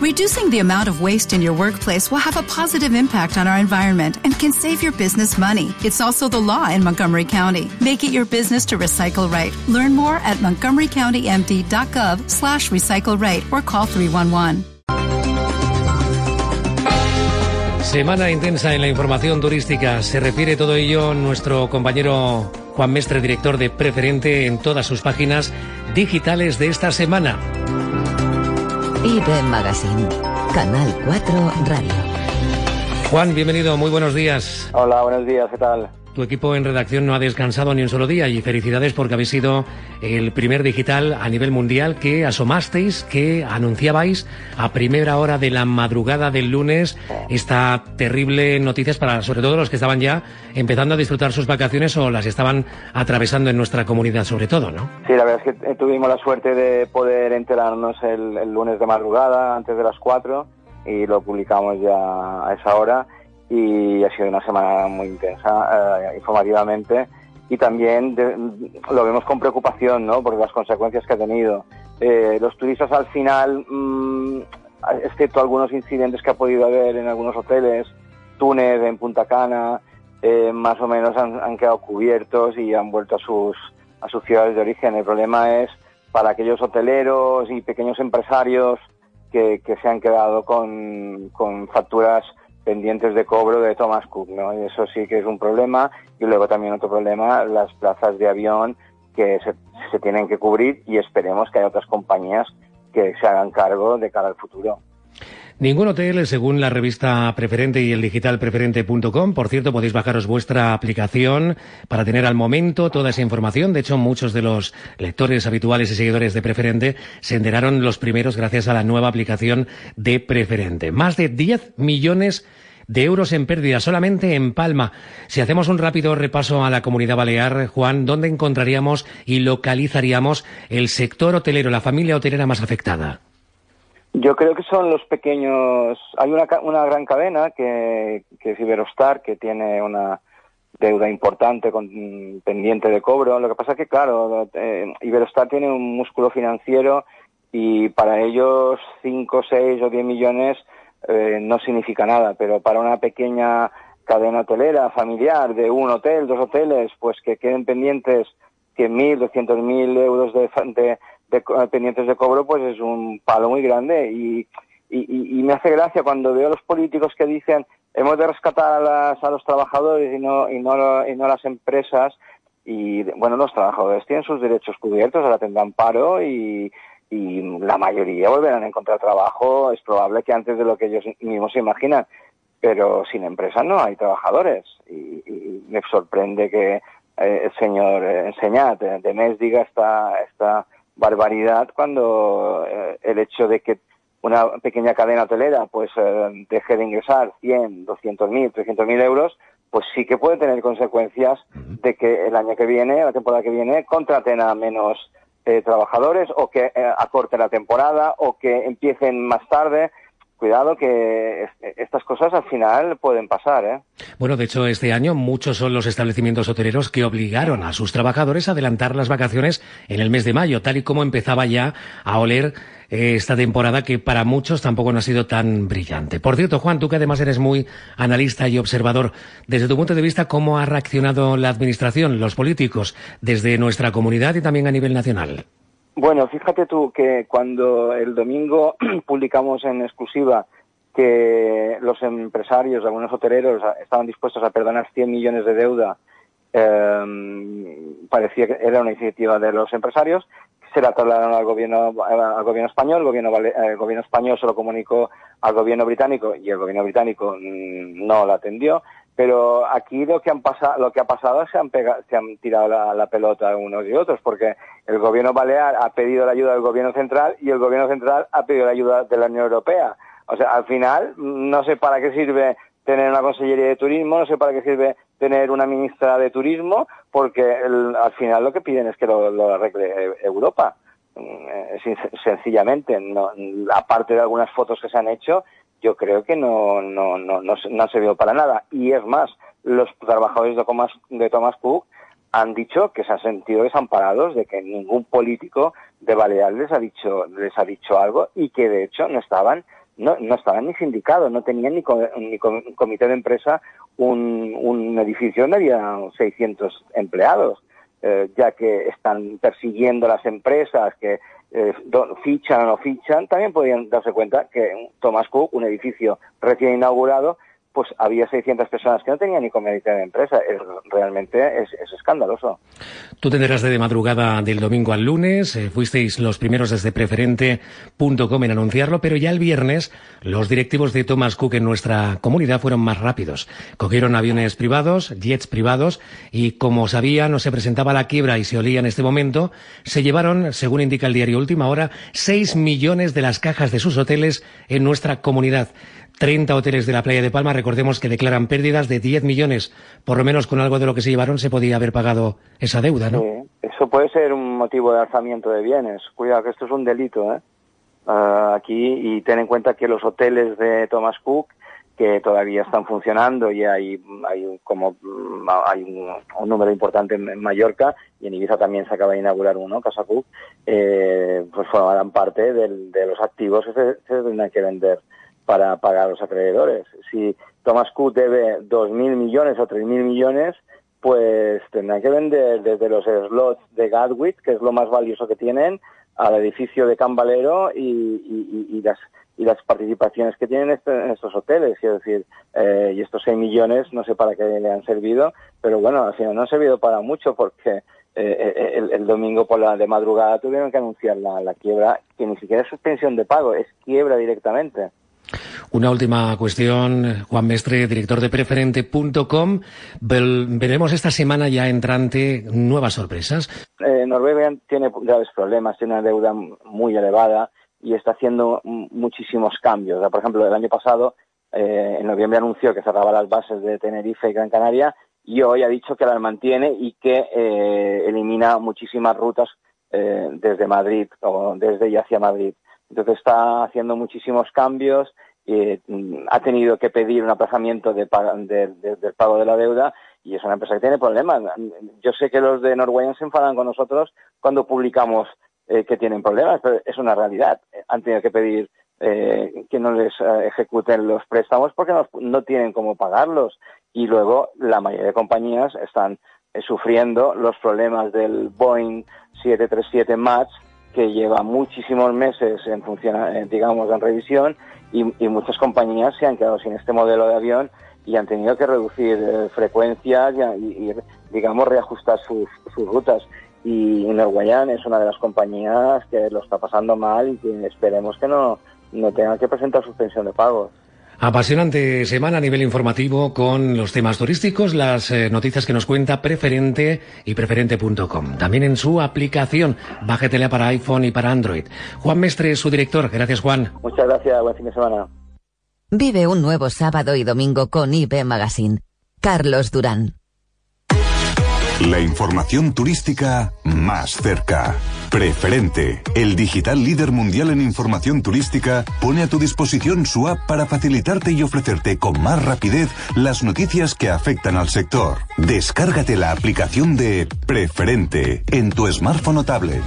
Reducing the amount of waste in your workplace will have a positive impact on our environment and can save your business money. It's also the law in Montgomery County. Make it your business to recycle right. Learn more at montgomerycountymd.gov slash recycle right or call 311. Semana intensa en la información turística. Se refiere todo ello nuestro compañero Juan Mestre, director de Preferente, en todas sus páginas digitales de esta semana. IB Magazine, Canal 4 Radio. Juan, bienvenido, muy buenos días. Hola, buenos días, ¿qué tal? Tu equipo en redacción no ha descansado ni un solo día y felicidades porque habéis sido el primer digital a nivel mundial que asomasteis, que anunciabais a primera hora de la madrugada del lunes esta terrible noticia para sobre todo los que estaban ya empezando a disfrutar sus vacaciones o las estaban atravesando en nuestra comunidad sobre todo, ¿no? Sí, la verdad es que tuvimos la suerte de poder enterarnos el, el lunes de madrugada antes de las 4 y lo publicamos ya a esa hora y ha sido una semana muy intensa eh, informativamente y también lo vemos con preocupación, ¿no? Por las consecuencias que ha tenido. Eh, los turistas al final, mm, excepto algunos incidentes que ha podido haber en algunos hoteles, Túnez, en Punta Cana, eh, más o menos han, han, quedado cubiertos y han vuelto a sus, a sus ciudades de origen. El problema es para aquellos hoteleros y pequeños empresarios que, que se han quedado con, con facturas pendientes de cobro de Thomas Cook, ¿no? Y eso sí que es un problema. Y luego también otro problema, las plazas de avión que se, se tienen que cubrir y esperemos que haya otras compañías que se hagan cargo de cara al futuro. Ningún hotel, según la revista Preferente y el digital preferente.com. Por cierto, podéis bajaros vuestra aplicación para tener al momento toda esa información. De hecho, muchos de los lectores habituales y seguidores de Preferente se enteraron los primeros gracias a la nueva aplicación de Preferente. Más de 10 millones de euros en pérdida solamente en Palma. Si hacemos un rápido repaso a la comunidad balear, Juan, ¿dónde encontraríamos y localizaríamos el sector hotelero, la familia hotelera más afectada? Yo creo que son los pequeños. Hay una, una gran cadena que, que es Iberostar, que tiene una deuda importante con, pendiente de cobro. Lo que pasa es que, claro, eh, Iberostar tiene un músculo financiero y para ellos 5, 6 o 10 millones eh, no significa nada, pero para una pequeña cadena hotelera familiar de un hotel, dos hoteles, pues que queden pendientes 100.000, 200.000 euros de, de, de, pendientes de cobro, pues es un palo muy grande y, y, y, me hace gracia cuando veo a los políticos que dicen hemos de rescatar a, las, a los trabajadores y no, y no, y no las empresas y bueno, los trabajadores tienen sus derechos cubiertos, ahora tendrán paro y, y la mayoría volverán a encontrar trabajo, es probable que antes de lo que ellos mismos se imaginan, pero sin empresa no hay trabajadores. Y, y me sorprende que eh, el señor eh, Enseñat de mes diga esta, esta barbaridad cuando eh, el hecho de que una pequeña cadena hotelera pues eh, deje de ingresar 100, 200 mil, 300 mil euros, pues sí que puede tener consecuencias de que el año que viene, la temporada que viene, contraten a menos eh, trabajadores o que eh, acorte la temporada o que empiecen más tarde cuidado que estas cosas al final pueden pasar. ¿eh? Bueno, de hecho, este año muchos son los establecimientos hoteleros que obligaron a sus trabajadores a adelantar las vacaciones en el mes de mayo, tal y como empezaba ya a oler eh, esta temporada que para muchos tampoco no ha sido tan brillante. Por cierto, Juan, tú que además eres muy analista y observador, desde tu punto de vista, ¿cómo ha reaccionado la Administración, los políticos, desde nuestra comunidad y también a nivel nacional? Bueno, fíjate tú que cuando el domingo publicamos en exclusiva que los empresarios, algunos hoteleros, estaban dispuestos a perdonar 100 millones de deuda, eh, parecía que era una iniciativa de los empresarios, se la trasladaron al gobierno, al gobierno español, el gobierno, el gobierno español se lo comunicó al gobierno británico y el gobierno británico mm, no la atendió. Pero aquí lo que han pasado, lo que ha pasado se han pegado, se han tirado la, pelota unos y otros, porque el gobierno balear ha pedido la ayuda del gobierno central y el gobierno central ha pedido la ayuda de la Unión Europea. O sea, al final no sé para qué sirve tener una consellería de turismo, no sé para qué sirve tener una ministra de turismo, porque el, al final lo que piden es que lo, lo arregle Europa. Mm, sencillamente, no, aparte de algunas fotos que se han hecho, yo creo que no, no, no, no, no se vio para nada. Y es más, los trabajadores de Thomas, de Thomas Cook han dicho que se han sentido desamparados de que ningún político de Baleares les ha dicho, les ha dicho algo y que de hecho no estaban no, no estaban ni sindicados, no tenían ni, ni comité de empresa un, un edificio donde había 600 empleados. Eh, ya que están persiguiendo las empresas que eh, fichan o no fichan, también podían darse cuenta que Thomas Cook, un edificio recién inaugurado, pues había 600 personas que no tenían ni comité de empresa. Es, realmente es, escandaloso. Tú tendrás de madrugada del domingo al lunes, eh, fuisteis los primeros desde preferente.com en anunciarlo, pero ya el viernes los directivos de Thomas Cook en nuestra comunidad fueron más rápidos. Cogieron aviones privados, jets privados, y como sabía no se presentaba la quiebra y se olía en este momento, se llevaron, según indica el diario Última Hora, 6 millones de las cajas de sus hoteles en nuestra comunidad. 30 hoteles de la playa de Palma, recordemos que declaran pérdidas de 10 millones, por lo menos con algo de lo que se llevaron se podía haber pagado esa deuda, ¿no? Sí, eso puede ser un motivo de alzamiento de bienes. Cuidado que esto es un delito, ¿eh? Ah, aquí y ten en cuenta que los hoteles de Thomas Cook que todavía están funcionando y hay, hay como hay un, número importante en, Mallorca y en Ibiza también se acaba de inaugurar uno, Casa Cook, eh, pues formarán parte de los activos que se, se tendrán que vender para pagar a los acreedores. Si Thomas Cook debe 2.000 millones o 3.000 millones, pues tendrán que vender desde los slots de Gatwick, que es lo más valioso que tienen, al edificio de Cambalero y, las y las participaciones que tienen este, en estos hoteles, quiero decir, eh, y estos 6 millones no sé para qué le han servido, pero bueno, al final no han servido para mucho porque eh, eh, el, domingo por la de madrugada tuvieron que anunciar la, la quiebra, que ni siquiera es suspensión de pago, es quiebra directamente. Una última cuestión, Juan Mestre, director de preferente.com. Veremos esta semana ya entrante nuevas sorpresas. Eh, Noruega tiene graves problemas, tiene una deuda muy elevada y está haciendo muchísimos cambios. por ejemplo, el año pasado, eh, en noviembre anunció que cerraba las bases de Tenerife y Gran Canaria y hoy ha dicho que las mantiene y que eh, elimina muchísimas rutas desde Madrid o desde y hacia Madrid. Entonces está haciendo muchísimos cambios, mm, ha tenido que pedir un aplazamiento de, del pago de la deuda y es una empresa que tiene problemas. Yo sé que los de Norwegian se enfadan con nosotros cuando publicamos eh, que tienen problemas, pero es una realidad. Han tenido que pedir eh, que no les eh, ejecuten los préstamos porque no, no, tienen cómo pagarlos. Y luego la mayoría de compañías están sufriendo los problemas del Boeing 737 MAX que lleva muchísimos meses en función, digamos, en revisión y, muchas compañías se han quedado sin este modelo de avión y han tenido que reducir eh, frecuencias y, digamos, reajustar sus, rutas. Y Norwegian es una de las compañías que lo está pasando mal y que esperemos que no, no tengan que presentar suspensión de pagos. Apasionante semana a nivel informativo con los temas turísticos, las eh, noticias que nos cuenta Preferente y preferente.com. También en su aplicación, bájetela para iPhone y para Android. Juan Mestre, su director. Gracias, Juan. Muchas gracias. Buen fin de semana. Vive un nuevo sábado y domingo con IB Magazine. Carlos Durán. La información turística más cerca. Preferente, el digital líder mundial en información turística, pone a tu disposición su app para facilitarte y ofrecerte con más rapidez las noticias que afectan al sector. Descárgate la aplicación de Preferente en tu smartphone o tablet.